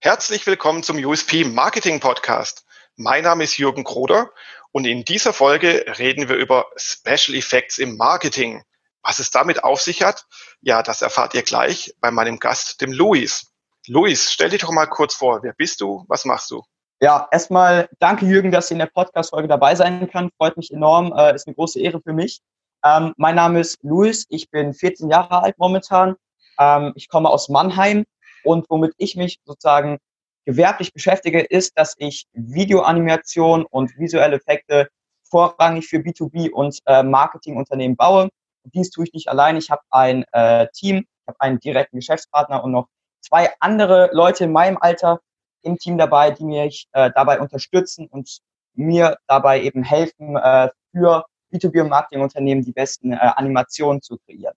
Herzlich willkommen zum USP Marketing Podcast. Mein Name ist Jürgen Kroder und in dieser Folge reden wir über Special Effects im Marketing. Was es damit auf sich hat, ja, das erfahrt ihr gleich bei meinem Gast, dem Luis. Luis, stell dich doch mal kurz vor. Wer bist du? Was machst du? Ja, erstmal danke Jürgen, dass ich in der Podcast-Folge dabei sein kann. Freut mich enorm. Äh, ist eine große Ehre für mich. Ähm, mein Name ist Luis. Ich bin 14 Jahre alt momentan. Ähm, ich komme aus Mannheim und womit ich mich sozusagen gewerblich beschäftige, ist, dass ich Videoanimation und visuelle Effekte vorrangig für B2B und äh, Marketingunternehmen baue. dies tue ich nicht allein. Ich habe ein äh, Team, ich habe einen direkten Geschäftspartner und noch zwei andere Leute in meinem Alter im Team dabei, die mich äh, dabei unterstützen und mir dabei eben helfen, äh, für B2B und Marketingunternehmen die besten äh, Animationen zu kreieren.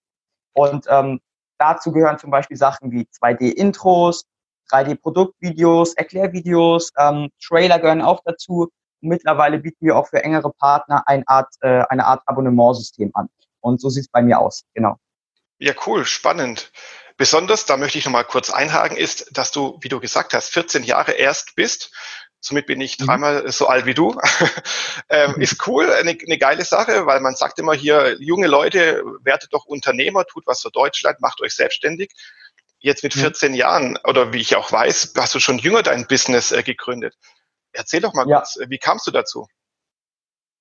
Und ähm, dazu gehören zum Beispiel Sachen wie 2D-Intros, 3D-Produktvideos, Erklärvideos, ähm, Trailer gehören auch dazu. Und mittlerweile bieten wir auch für engere Partner eine Art, äh, eine Art Abonnementsystem an. Und so sieht es bei mir aus, genau. Ja, cool, spannend. Besonders, da möchte ich nochmal kurz einhaken, ist, dass du, wie du gesagt hast, 14 Jahre erst bist. Somit bin ich mhm. dreimal so alt wie du. ähm, mhm. Ist cool, eine, eine geile Sache, weil man sagt immer hier, junge Leute, werdet doch Unternehmer, tut was für Deutschland, macht euch selbstständig jetzt mit 14 ja. Jahren oder wie ich auch weiß, hast du schon jünger dein Business äh, gegründet. Erzähl doch mal ja. kurz, wie kamst du dazu?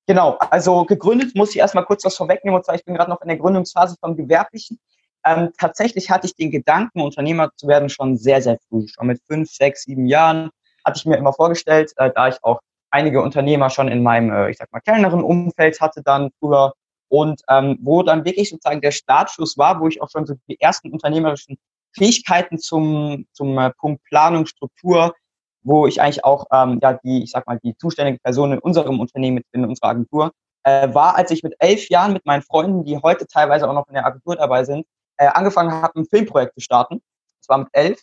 Genau, also gegründet muss ich erstmal kurz was vorwegnehmen, und zwar ich bin gerade noch in der Gründungsphase vom Gewerblichen. Ähm, tatsächlich hatte ich den Gedanken, Unternehmer zu werden, schon sehr, sehr früh. Schon mit fünf, sechs, sieben Jahren hatte ich mir immer vorgestellt, äh, da ich auch einige Unternehmer schon in meinem, äh, ich sag mal, kleineren Umfeld hatte dann früher und ähm, wo dann wirklich sozusagen der Startschuss war, wo ich auch schon so die ersten unternehmerischen Fähigkeiten zum, zum äh, Punkt Planung, Struktur, wo ich eigentlich auch ähm, ja die, ich sag mal, die zuständige Person in unserem Unternehmen in unserer Agentur, äh, war, als ich mit elf Jahren mit meinen Freunden, die heute teilweise auch noch in der Agentur dabei sind, äh, angefangen habe, ein Filmprojekt zu starten. Das war mit elf.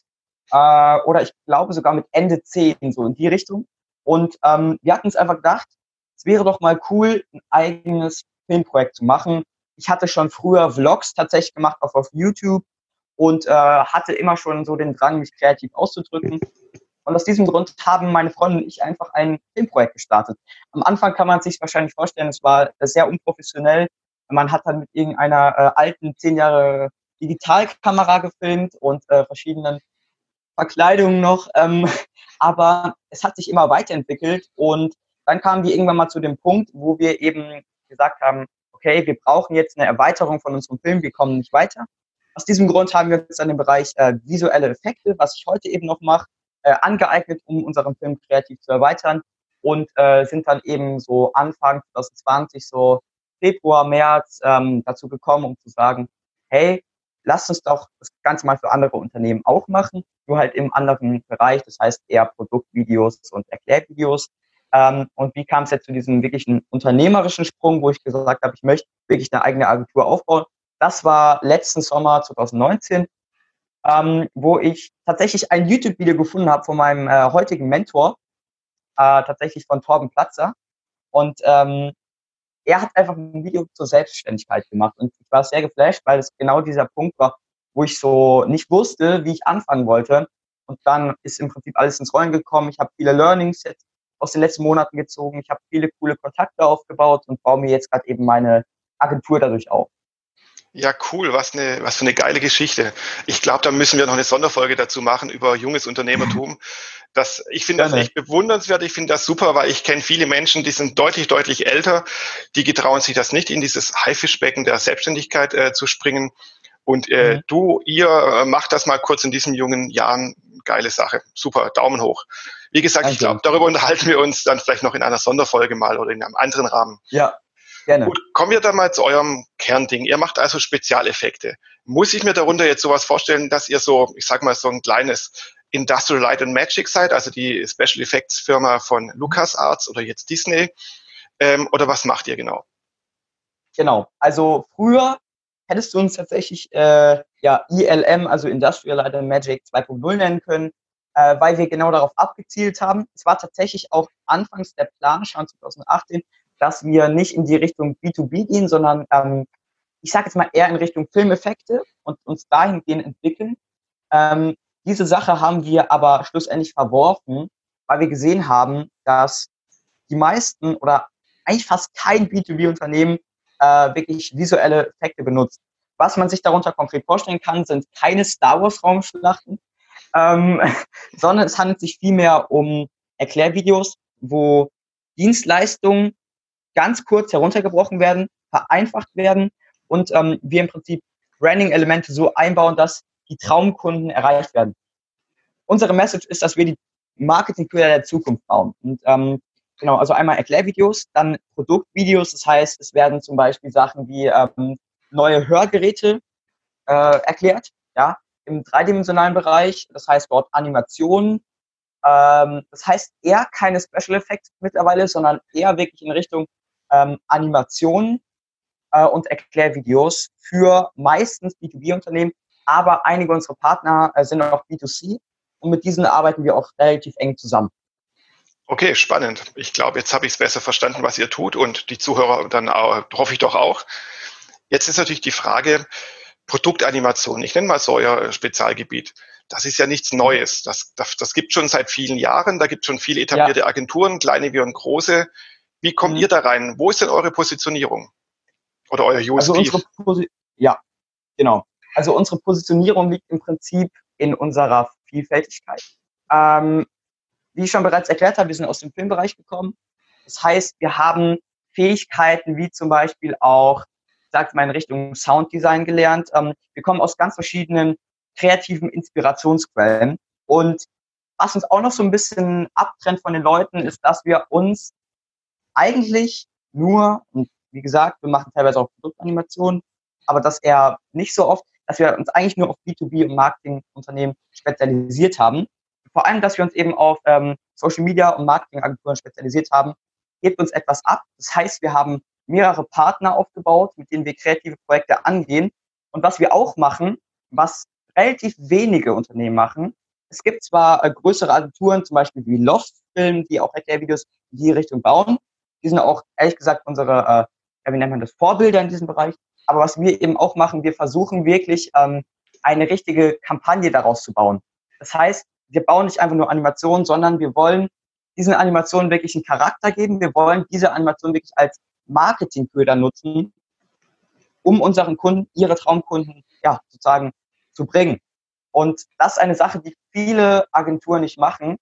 Äh, oder ich glaube sogar mit Ende zehn, so in die Richtung. Und ähm, wir hatten uns einfach gedacht, es wäre doch mal cool, ein eigenes Filmprojekt zu machen. Ich hatte schon früher Vlogs tatsächlich gemacht, auch auf YouTube und äh, hatte immer schon so den Drang, mich kreativ auszudrücken. Und aus diesem Grund haben meine Freunde und ich einfach ein Filmprojekt gestartet. Am Anfang kann man sich wahrscheinlich vorstellen, es war sehr unprofessionell. Man hat dann mit irgendeiner äh, alten, zehn Jahre Digitalkamera gefilmt und äh, verschiedenen Verkleidungen noch. Ähm, aber es hat sich immer weiterentwickelt und dann kamen wir irgendwann mal zu dem Punkt, wo wir eben gesagt haben, okay, wir brauchen jetzt eine Erweiterung von unserem Film, wir kommen nicht weiter. Aus diesem Grund haben wir uns dann im Bereich äh, visuelle Effekte, was ich heute eben noch mache, äh, angeeignet, um unseren Film kreativ zu erweitern und äh, sind dann eben so Anfang 2020, so Februar, März ähm, dazu gekommen, um zu sagen, hey, lasst uns doch das Ganze mal für andere Unternehmen auch machen, nur halt im anderen Bereich, das heißt eher Produktvideos und Erklärvideos. Ähm, und wie kam es jetzt zu diesem wirklichen unternehmerischen Sprung, wo ich gesagt habe, ich möchte wirklich eine eigene Agentur aufbauen das war letzten Sommer 2019, ähm, wo ich tatsächlich ein YouTube-Video gefunden habe von meinem äh, heutigen Mentor, äh, tatsächlich von Torben Platzer. Und ähm, er hat einfach ein Video zur Selbstständigkeit gemacht. Und ich war sehr geflasht, weil es genau dieser Punkt war, wo ich so nicht wusste, wie ich anfangen wollte. Und dann ist im Prinzip alles ins Rollen gekommen. Ich habe viele Learnings jetzt aus den letzten Monaten gezogen. Ich habe viele coole Kontakte aufgebaut und baue mir jetzt gerade eben meine Agentur dadurch auf. Ja, cool. Was eine, was für eine geile Geschichte. Ich glaube, da müssen wir noch eine Sonderfolge dazu machen über junges Unternehmertum. Das, ich finde das echt bewundernswert. Ich finde das super, weil ich kenne viele Menschen, die sind deutlich, deutlich älter. Die getrauen sich das nicht, in dieses Haifischbecken der Selbstständigkeit äh, zu springen. Und äh, mhm. du, ihr äh, macht das mal kurz in diesen jungen Jahren. Geile Sache. Super. Daumen hoch. Wie gesagt, Danke. ich glaube, darüber unterhalten wir uns dann vielleicht noch in einer Sonderfolge mal oder in einem anderen Rahmen. Ja, Gerne. Gut, kommen wir dann mal zu eurem Kernding. Ihr macht also Spezialeffekte. Muss ich mir darunter jetzt sowas vorstellen, dass ihr so, ich sag mal, so ein kleines Industrial Light and Magic seid, also die Special Effects Firma von LucasArts oder jetzt Disney? Ähm, oder was macht ihr genau? Genau. Also früher hättest du uns tatsächlich äh, ja ILM, also Industrial Light and Magic 2.0 nennen können, äh, weil wir genau darauf abgezielt haben. Es war tatsächlich auch anfangs der Plan, schon 2018, dass wir nicht in die Richtung B2B gehen, sondern ähm, ich sage jetzt mal eher in Richtung Filmeffekte und uns dahingehend entwickeln. Ähm, diese Sache haben wir aber schlussendlich verworfen, weil wir gesehen haben, dass die meisten oder eigentlich fast kein B2B-Unternehmen äh, wirklich visuelle Effekte benutzt. Was man sich darunter konkret vorstellen kann, sind keine Star Wars-Raumschlachten, ähm, sondern es handelt sich vielmehr um Erklärvideos, wo Dienstleistungen ganz kurz heruntergebrochen werden, vereinfacht werden und ähm, wir im Prinzip Branding-Elemente so einbauen, dass die Traumkunden erreicht werden. Unsere Message ist, dass wir die Marketingführer der Zukunft bauen. Und ähm, genau, also einmal Erklärvideos, dann Produktvideos, das heißt, es werden zum Beispiel Sachen wie ähm, neue Hörgeräte äh, erklärt, ja, im dreidimensionalen Bereich, das heißt dort Animationen. Ähm, das heißt eher keine Special Effects mittlerweile, sondern eher wirklich in Richtung ähm, Animationen äh, und Erklärvideos für meistens B2B-Unternehmen, aber einige unserer Partner äh, sind auch B2C und mit diesen arbeiten wir auch relativ eng zusammen. Okay, spannend. Ich glaube, jetzt habe ich es besser verstanden, was ihr tut und die Zuhörer dann auch, hoffe ich doch auch. Jetzt ist natürlich die Frage, Produktanimation, ich nenne mal so euer Spezialgebiet. Das ist ja nichts Neues. Das, das, das gibt schon seit vielen Jahren. Da gibt es schon viele etablierte ja. Agenturen, kleine wie und große. Wie kommt mhm. ihr da rein? Wo ist denn eure Positionierung? Oder euer USP? Also ja, genau. Also unsere Positionierung liegt im Prinzip in unserer Vielfältigkeit. Ähm, wie ich schon bereits erklärt habe, wir sind aus dem Filmbereich gekommen. Das heißt, wir haben Fähigkeiten wie zum Beispiel auch, sagt mal in Richtung Sounddesign gelernt. Ähm, wir kommen aus ganz verschiedenen kreativen Inspirationsquellen. Und was uns auch noch so ein bisschen abtrennt von den Leuten, ist, dass wir uns eigentlich nur, und wie gesagt, wir machen teilweise auch Produktanimationen, aber das eher nicht so oft, dass wir uns eigentlich nur auf B2B und Marketingunternehmen spezialisiert haben. Vor allem, dass wir uns eben auf ähm, Social Media und Marketingagenturen spezialisiert haben, hebt uns etwas ab. Das heißt, wir haben mehrere Partner aufgebaut, mit denen wir kreative Projekte angehen. Und was wir auch machen, was relativ wenige Unternehmen machen, es gibt zwar äh, größere Agenturen, zum Beispiel wie Loft Film, die auch Erklärvideos in die Richtung bauen. Die sind auch, ehrlich gesagt, unsere, äh, wie nennt man das, Vorbilder in diesem Bereich. Aber was wir eben auch machen, wir versuchen wirklich ähm, eine richtige Kampagne daraus zu bauen. Das heißt, wir bauen nicht einfach nur Animationen, sondern wir wollen diesen Animationen wirklich einen Charakter geben. Wir wollen diese Animation wirklich als Marketingköder nutzen, um unseren Kunden, ihre Traumkunden, ja, sozusagen zu bringen. Und das ist eine Sache, die viele Agenturen nicht machen.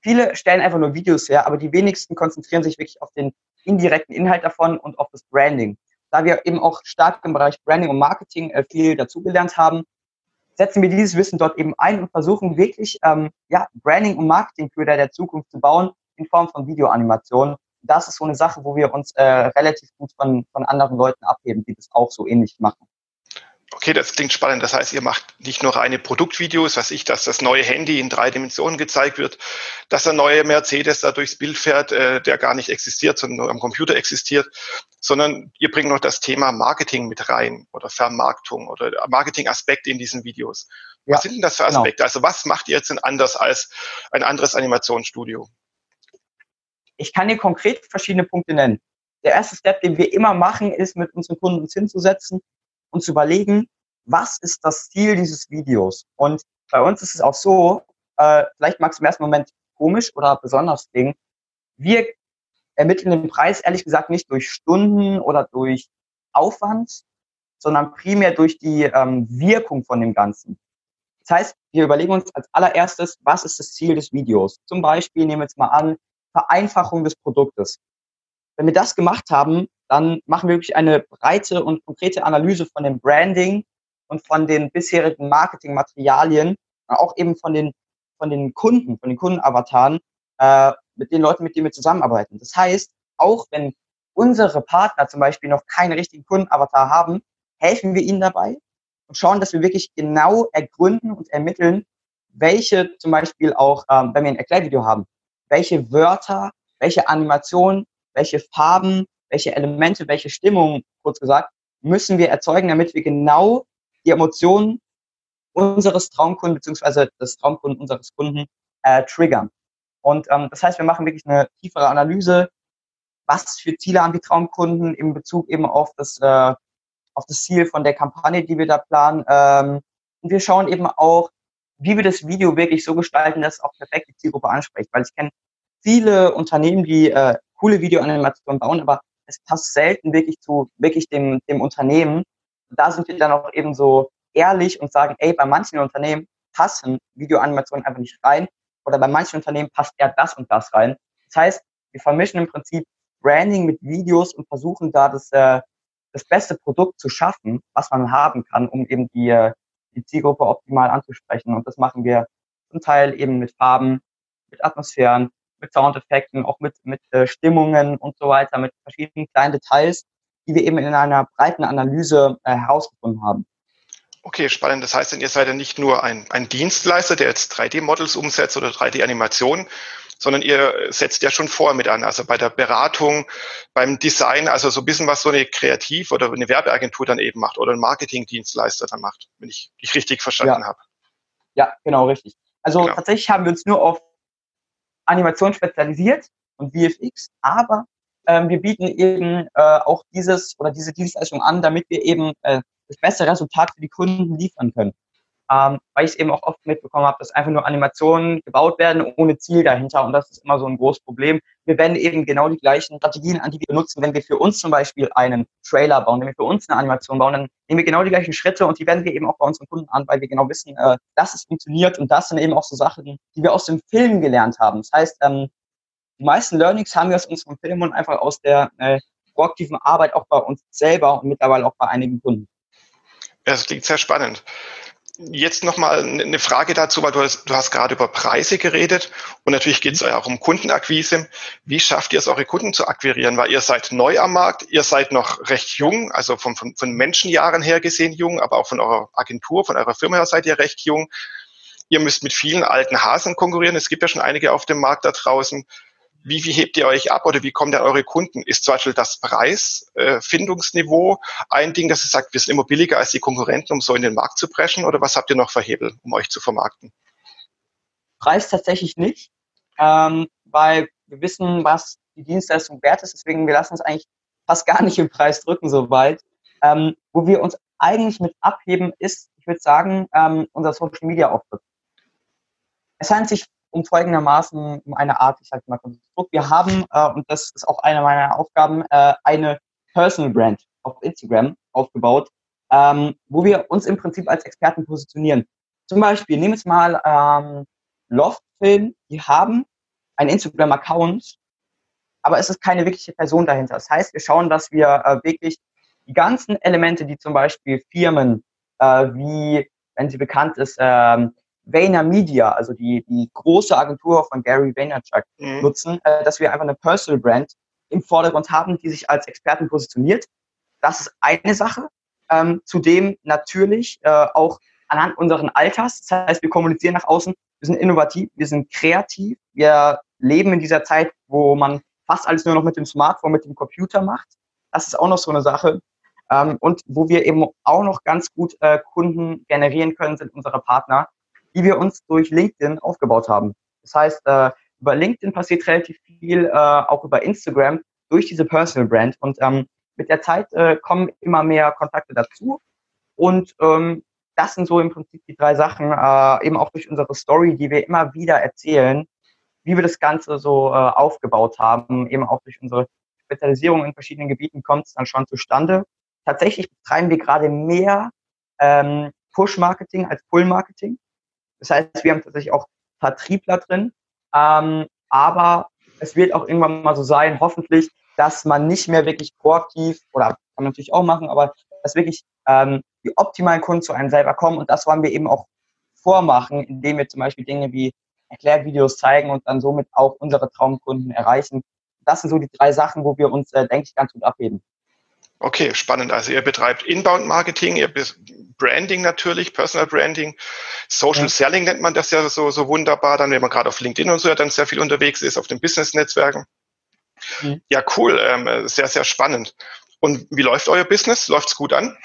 Viele stellen einfach nur Videos her, aber die wenigsten konzentrieren sich wirklich auf den indirekten Inhalt davon und auf das Branding da wir eben auch stark im Bereich Branding und Marketing äh, viel dazugelernt haben, setzen wir dieses Wissen dort eben ein und versuchen wirklich ähm, ja, Branding und Marketing für der Zukunft zu bauen in Form von Videoanimationen. Das ist so eine Sache, wo wir uns äh, relativ gut von, von anderen Leuten abheben, die das auch so ähnlich machen. Okay, das klingt spannend. Das heißt, ihr macht nicht nur reine Produktvideos, was ich, dass das neue Handy in drei Dimensionen gezeigt wird, dass der neue Mercedes da durchs Bild fährt, äh, der gar nicht existiert, sondern nur am Computer existiert, sondern ihr bringt noch das Thema Marketing mit rein oder Vermarktung oder Marketingaspekte in diesen Videos. Was sind denn das für genau. Aspekte? Genau. Also was macht ihr jetzt denn anders als ein anderes Animationsstudio? Ich kann dir konkret verschiedene Punkte nennen. Der erste Step, den wir immer machen, ist, mit unseren Kunden uns hinzusetzen und zu überlegen, was ist das Ziel dieses Videos? Und bei uns ist es auch so, äh, vielleicht mag es im ersten Moment komisch oder besonders klingen, wir ermitteln den Preis ehrlich gesagt nicht durch Stunden oder durch Aufwand, sondern primär durch die ähm, Wirkung von dem Ganzen. Das heißt, wir überlegen uns als allererstes, was ist das Ziel des Videos? Zum Beispiel nehmen wir jetzt mal an, Vereinfachung des Produktes. Wenn wir das gemacht haben, dann machen wir wirklich eine breite und konkrete Analyse von dem Branding und von den bisherigen Marketingmaterialien, auch eben von den, von den Kunden, von den Kundenavataren, äh, mit den Leuten, mit denen wir zusammenarbeiten. Das heißt, auch wenn unsere Partner zum Beispiel noch keinen richtigen Kundenavatar haben, helfen wir ihnen dabei und schauen, dass wir wirklich genau ergründen und ermitteln, welche zum Beispiel auch, ähm, wenn wir ein Erklärvideo haben, welche Wörter, welche Animationen, welche Farben, welche Elemente, welche Stimmung, kurz gesagt, müssen wir erzeugen, damit wir genau die Emotionen unseres Traumkunden beziehungsweise des Traumkunden unseres Kunden äh, triggern. Und ähm, das heißt, wir machen wirklich eine tiefere Analyse, was für Ziele haben die Traumkunden in Bezug eben auf das, äh, auf das Ziel von der Kampagne, die wir da planen. Ähm, und wir schauen eben auch, wie wir das Video wirklich so gestalten, dass es auch perfekt die Zielgruppe anspricht. Weil ich kenne viele Unternehmen, die äh, coole Videoanimationen bauen, aber es passt selten wirklich zu wirklich dem, dem Unternehmen. Da sind wir dann auch eben so ehrlich und sagen, ey, bei manchen Unternehmen passen Videoanimationen einfach nicht rein oder bei manchen Unternehmen passt eher das und das rein. Das heißt, wir vermischen im Prinzip Branding mit Videos und versuchen da das, äh, das beste Produkt zu schaffen, was man haben kann, um eben die, äh, die Zielgruppe optimal anzusprechen. Und das machen wir zum Teil eben mit Farben, mit Atmosphären, mit Soundeffekten, auch mit, mit äh, Stimmungen und so weiter, mit verschiedenen kleinen Details, die wir eben in einer breiten Analyse äh, herausgefunden haben. Okay, spannend. Das heißt, ihr seid ja nicht nur ein, ein Dienstleister, der jetzt 3D-Models umsetzt oder 3D-Animationen, sondern ihr setzt ja schon vor mit an, also bei der Beratung, beim Design, also so ein bisschen was so eine Kreativ- oder eine Werbeagentur dann eben macht oder ein Marketingdienstleister dann macht, wenn ich dich richtig verstanden ja. habe. Ja, genau, richtig. Also genau. tatsächlich haben wir uns nur auf Animation spezialisiert und VFX, aber ähm, wir bieten eben äh, auch dieses oder diese Dienstleistung an, damit wir eben äh, das beste Resultat für die Kunden liefern können. Ähm, weil ich eben auch oft mitbekommen habe, dass einfach nur Animationen gebaut werden ohne Ziel dahinter und das ist immer so ein großes Problem. Wir wenden eben genau die gleichen Strategien an, die wir benutzen, wenn wir für uns zum Beispiel einen Trailer bauen, wenn wir für uns eine Animation bauen, dann nehmen wir genau die gleichen Schritte und die wenden wir eben auch bei unseren Kunden an, weil wir genau wissen, äh, dass es funktioniert und das sind eben auch so Sachen, die wir aus dem Film gelernt haben. Das heißt, ähm, die meisten Learnings haben wir aus unserem Film und einfach aus der äh, proaktiven Arbeit auch bei uns selber und mittlerweile auch bei einigen Kunden. Das klingt sehr spannend. Jetzt nochmal eine Frage dazu, weil du hast, du hast gerade über Preise geredet und natürlich geht es ja auch um Kundenakquise. Wie schafft ihr es, eure Kunden zu akquirieren? Weil ihr seid neu am Markt, ihr seid noch recht jung, also von, von, von Menschenjahren her gesehen jung, aber auch von eurer Agentur, von eurer Firma her seid ihr recht jung. Ihr müsst mit vielen alten Hasen konkurrieren. Es gibt ja schon einige auf dem Markt da draußen wie, wie hebt ihr euch ab oder wie kommen denn eure Kunden? Ist zum Beispiel das Preisfindungsniveau äh, ein Ding, dass ihr sagt, wir sind immer billiger als die Konkurrenten, um so in den Markt zu preschen? Oder was habt ihr noch für Hebel, um euch zu vermarkten? Preis tatsächlich nicht, ähm, weil wir wissen, was die Dienstleistung wert ist. Deswegen, wir lassen uns eigentlich fast gar nicht im Preis drücken so weit. Ähm, wo wir uns eigentlich mit abheben, ist, ich würde sagen, ähm, unser Social Media Auftritt. Es handelt sich um folgendermaßen um eine Art, ich sag mal, Konstrukt. Wir haben, äh, und das ist auch eine meiner Aufgaben, äh, eine Personal Brand auf Instagram aufgebaut, ähm, wo wir uns im Prinzip als Experten positionieren. Zum Beispiel, nehmen wir jetzt mal ähm, Loft-Film, die haben einen Instagram-Account, aber es ist keine wirkliche Person dahinter. Das heißt, wir schauen, dass wir äh, wirklich die ganzen Elemente, die zum Beispiel Firmen, äh, wie, wenn sie bekannt ist, ähm, Vayner Media, also die, die große Agentur von Gary Vaynerchuk, mhm. nutzen, äh, dass wir einfach eine Personal Brand im Vordergrund haben, die sich als Experten positioniert. Das ist eine Sache. Ähm, zudem natürlich äh, auch anhand unseren Alters. Das heißt, wir kommunizieren nach außen, wir sind innovativ, wir sind kreativ, wir leben in dieser Zeit, wo man fast alles nur noch mit dem Smartphone, mit dem Computer macht. Das ist auch noch so eine Sache. Ähm, und wo wir eben auch noch ganz gut äh, Kunden generieren können, sind unsere Partner, die wir uns durch LinkedIn aufgebaut haben. Das heißt, äh, über LinkedIn passiert relativ viel, äh, auch über Instagram, durch diese Personal Brand. Und ähm, mit der Zeit äh, kommen immer mehr Kontakte dazu. Und ähm, das sind so im Prinzip die drei Sachen, äh, eben auch durch unsere Story, die wir immer wieder erzählen, wie wir das Ganze so äh, aufgebaut haben, eben auch durch unsere Spezialisierung in verschiedenen Gebieten kommt es dann schon zustande. Tatsächlich betreiben wir gerade mehr ähm, Push-Marketing als Pull-Marketing. Das heißt, wir haben tatsächlich auch Vertriebler drin. Ähm, aber es wird auch irgendwann mal so sein, hoffentlich, dass man nicht mehr wirklich proaktiv, oder kann man natürlich auch machen, aber dass wirklich ähm, die optimalen Kunden zu einem selber kommen. Und das wollen wir eben auch vormachen, indem wir zum Beispiel Dinge wie Erklärvideos zeigen und dann somit auch unsere Traumkunden erreichen. Das sind so die drei Sachen, wo wir uns, äh, denke ich, ganz gut abheben. Okay, spannend. Also ihr betreibt Inbound-Marketing, ihr Branding natürlich, Personal Branding, Social ja. Selling nennt man das ja so, so wunderbar, dann wenn man gerade auf LinkedIn und so dann sehr viel unterwegs ist, auf den Business-Netzwerken. Mhm. Ja, cool, ähm, sehr, sehr spannend. Und wie läuft euer Business? Läuft es gut an?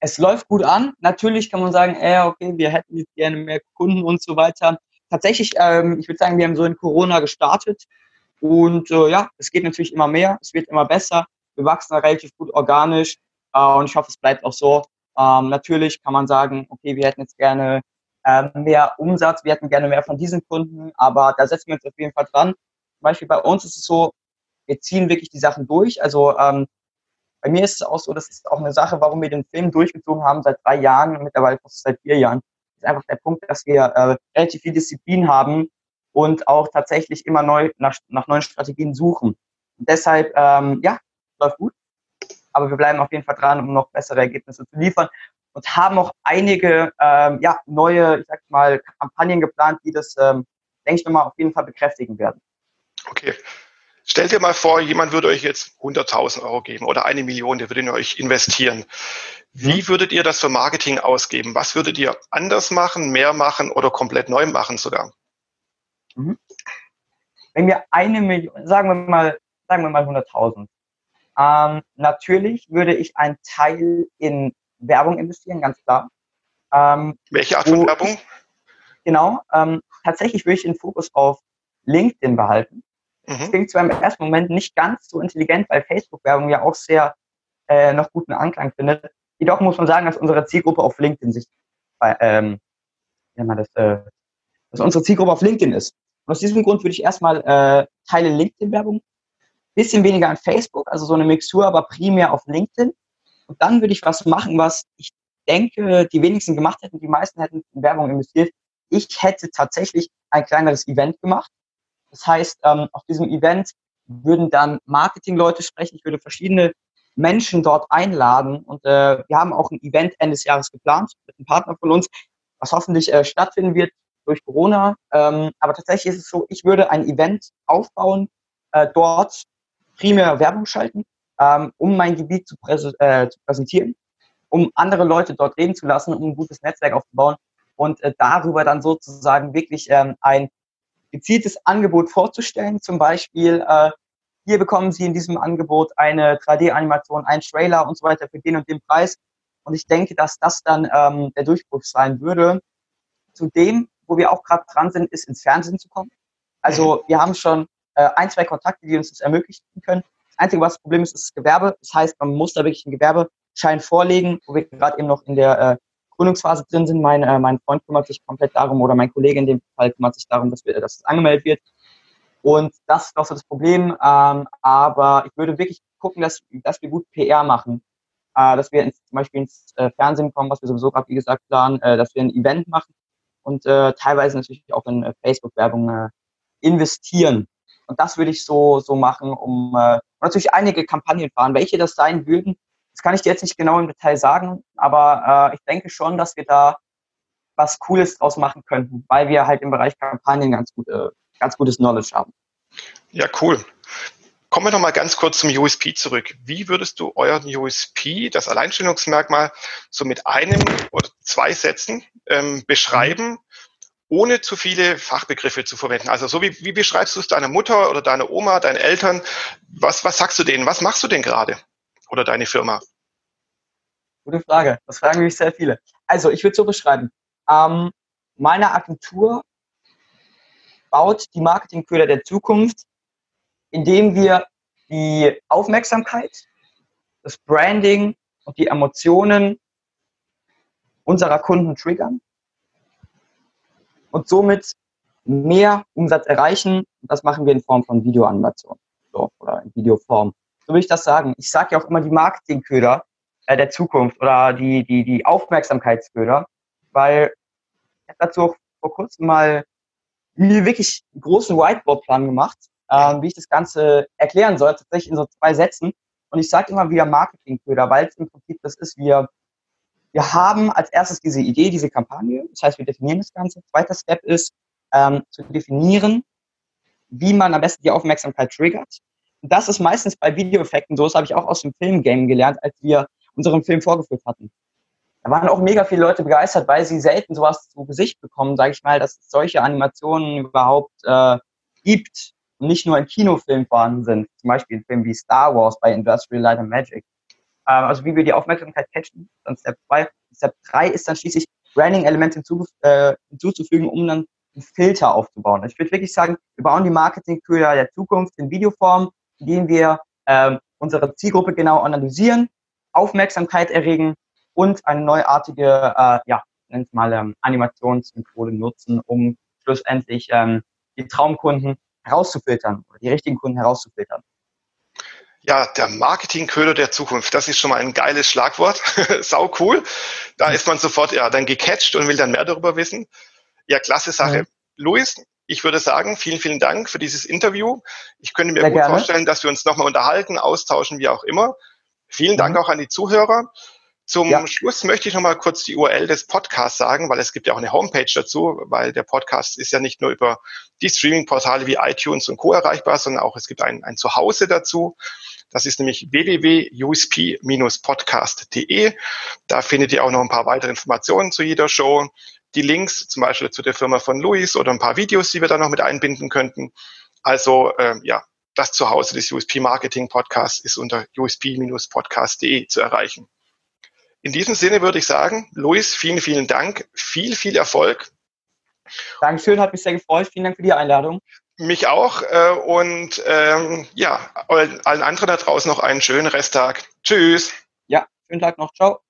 Es läuft gut an. Natürlich kann man sagen, ey, okay, wir hätten jetzt gerne mehr Kunden und so weiter. Tatsächlich, ähm, ich würde sagen, wir haben so in Corona gestartet Und äh, ja, es geht natürlich immer mehr, es wird immer besser. Wir wachsen relativ gut organisch äh, und ich hoffe, es bleibt auch so. Ähm, natürlich kann man sagen, okay, wir hätten jetzt gerne äh, mehr Umsatz, wir hätten gerne mehr von diesen Kunden, aber da setzen wir uns auf jeden Fall dran. Zum Beispiel bei uns ist es so, wir ziehen wirklich die Sachen durch. Also ähm, bei mir ist es auch so, das ist auch eine Sache, warum wir den Film durchgezogen haben seit drei Jahren und mittlerweile fast seit vier Jahren. Das ist einfach der Punkt, dass wir äh, relativ viel Disziplin haben und auch tatsächlich immer neu nach, nach neuen Strategien suchen. Und deshalb, ähm, ja, läuft gut. Aber wir bleiben auf jeden Fall dran, um noch bessere Ergebnisse zu liefern und haben auch einige ähm, ja, neue, ich sag mal, Kampagnen geplant, die das, ähm, denke ich mal, auf jeden Fall bekräftigen werden. Okay. Stellt dir mal vor, jemand würde euch jetzt 100.000 Euro geben oder eine Million, der würde in euch investieren. Wie mhm. würdet ihr das für Marketing ausgeben? Was würdet ihr anders machen, mehr machen oder komplett neu machen sogar? Mhm. Wenn wir eine Million, sagen wir mal, sagen wir mal 100.000. Ähm, natürlich würde ich einen Teil in Werbung investieren, ganz klar. Ähm, Welche Art von Werbung? Ich, genau. Ähm, tatsächlich würde ich den Fokus auf LinkedIn behalten. Mhm. Das klingt zwar im ersten Moment nicht ganz so intelligent, weil Facebook-Werbung ja auch sehr äh, noch guten Anklang findet. Jedoch muss man sagen, dass unsere Zielgruppe auf LinkedIn sich, ähm, ja, mal das, äh, dass unsere Zielgruppe auf LinkedIn ist. Und aus diesem Grund würde ich erstmal äh, Teile LinkedIn-Werbung, bisschen weniger an Facebook, also so eine Mixtur, aber primär auf LinkedIn. Und dann würde ich was machen, was ich denke, die wenigsten gemacht hätten, die meisten hätten in Werbung investiert. Ich hätte tatsächlich ein kleineres Event gemacht. Das heißt, ähm, auf diesem Event würden dann Marketingleute sprechen. Ich würde verschiedene Menschen dort einladen. Und äh, wir haben auch ein Event Ende des Jahres geplant mit einem Partner von uns, was hoffentlich äh, stattfinden wird durch Corona. Ähm, aber tatsächlich ist es so, ich würde ein Event aufbauen, äh, dort primär Werbung schalten, ähm, um mein Gebiet zu, präse äh, zu, präsentieren, um andere Leute dort reden zu lassen, um ein gutes Netzwerk aufzubauen und äh, darüber dann sozusagen wirklich ähm, ein gezieltes Angebot vorzustellen. Zum Beispiel, äh, hier bekommen Sie in diesem Angebot eine 3D-Animation, einen Trailer und so weiter für den und den Preis. Und ich denke, dass das dann ähm, der Durchbruch sein würde. Zudem wo wir auch gerade dran sind, ist ins Fernsehen zu kommen. Also wir haben schon äh, ein, zwei Kontakte, die uns das ermöglichen können. Das Einzige, was das Problem ist, ist das Gewerbe. Das heißt, man muss da wirklich einen Gewerbeschein vorlegen, wo wir gerade eben noch in der äh, Gründungsphase drin sind. Mein, äh, mein Freund kümmert sich komplett darum oder mein Kollege in dem Fall kümmert sich darum, dass, wir, dass es angemeldet wird. Und das ist doch so das Problem. Ähm, aber ich würde wirklich gucken, dass, dass wir gut PR machen. Äh, dass wir ins, zum Beispiel ins äh, Fernsehen kommen, was wir sowieso gerade, wie gesagt, planen, äh, dass wir ein Event machen, und äh, teilweise natürlich auch in äh, Facebook-Werbung äh, investieren. Und das würde ich so, so machen, um äh, natürlich einige Kampagnen fahren. Welche das sein würden, das kann ich dir jetzt nicht genau im Detail sagen, aber äh, ich denke schon, dass wir da was Cooles draus machen könnten, weil wir halt im Bereich Kampagnen ganz, gut, äh, ganz gutes Knowledge haben. Ja, cool. Kommen wir noch mal ganz kurz zum USP zurück. Wie würdest du euren USP, das Alleinstellungsmerkmal, so mit einem oder zwei Sätzen ähm, beschreiben, ohne zu viele Fachbegriffe zu verwenden? Also so wie, wie beschreibst du es deiner Mutter oder deiner Oma, deinen Eltern? Was, was sagst du denen? Was machst du denn gerade? Oder deine Firma? Gute Frage. Das fragen mich sehr viele. Also ich würde so beschreiben. Ähm, meine Agentur baut die Marketingköder der Zukunft indem wir die Aufmerksamkeit, das Branding und die Emotionen unserer Kunden triggern und somit mehr Umsatz erreichen. Das machen wir in Form von Videoanimation so, oder in Videoform. So will ich das sagen. Ich sage ja auch immer die Marketingköder äh, der Zukunft oder die, die, die Aufmerksamkeitsköder, weil ich habe dazu auch vor kurzem mal mir wirklich einen großen Whiteboard-Plan gemacht ähm, wie ich das Ganze erklären soll, tatsächlich in so zwei Sätzen. Und ich sage immer wieder Marketingköder, weil es im Prinzip das ist, wir, wir haben als erstes diese Idee, diese Kampagne. Das heißt, wir definieren das Ganze. Zweiter Step ist, ähm, zu definieren, wie man am besten die Aufmerksamkeit triggert. Und das ist meistens bei Videoeffekten so, das habe ich auch aus dem Filmgame gelernt, als wir unseren Film vorgeführt hatten. Da waren auch mega viele Leute begeistert, weil sie selten sowas zu Gesicht bekommen, sage ich mal, dass es solche Animationen überhaupt äh, gibt nicht nur in Kinofilmen vorhanden sind, zum Beispiel in Filmen wie Star Wars bei Industrial Light and Magic. Ähm, also wie wir die Aufmerksamkeit catchen, dann Step 2. Step 3 ist dann schließlich Branding-Elemente hinzu, äh, hinzuzufügen, um dann einen Filter aufzubauen. Ich würde wirklich sagen, wir bauen die Marketingköder der Zukunft in Videoform, in denen wir ähm, unsere Zielgruppe genau analysieren, Aufmerksamkeit erregen und eine neuartige, äh, ja, nennt mal ähm, Animationsmethode nutzen, um schlussendlich ähm, die Traumkunden herauszufiltern oder die richtigen Kunden herauszufiltern. Ja, der Marketingköder der Zukunft, das ist schon mal ein geiles Schlagwort. Sau cool. Da ist man sofort ja dann gecatcht und will dann mehr darüber wissen. Ja, klasse Sache. Ja. Luis, ich würde sagen, vielen, vielen Dank für dieses Interview. Ich könnte mir Sehr gut gerne. vorstellen, dass wir uns nochmal unterhalten, austauschen, wie auch immer. Vielen Dank mhm. auch an die Zuhörer. Zum ja. Schluss möchte ich nochmal kurz die URL des Podcasts sagen, weil es gibt ja auch eine Homepage dazu, weil der Podcast ist ja nicht nur über die Streaming-Portale wie iTunes und Co. erreichbar, sondern auch es gibt ein, ein Zuhause dazu. Das ist nämlich www.usp-podcast.de. Da findet ihr auch noch ein paar weitere Informationen zu jeder Show. Die Links zum Beispiel zu der Firma von Luis oder ein paar Videos, die wir da noch mit einbinden könnten. Also äh, ja, das Zuhause des USP Marketing Podcasts ist unter usp-podcast.de zu erreichen. In diesem Sinne würde ich sagen, Luis, vielen, vielen Dank. Viel, viel Erfolg. Dankeschön, hat mich sehr gefreut. Vielen Dank für die Einladung. Mich auch. Äh, und ähm, ja, allen anderen da draußen noch einen schönen Resttag. Tschüss. Ja, schönen Tag noch. Ciao.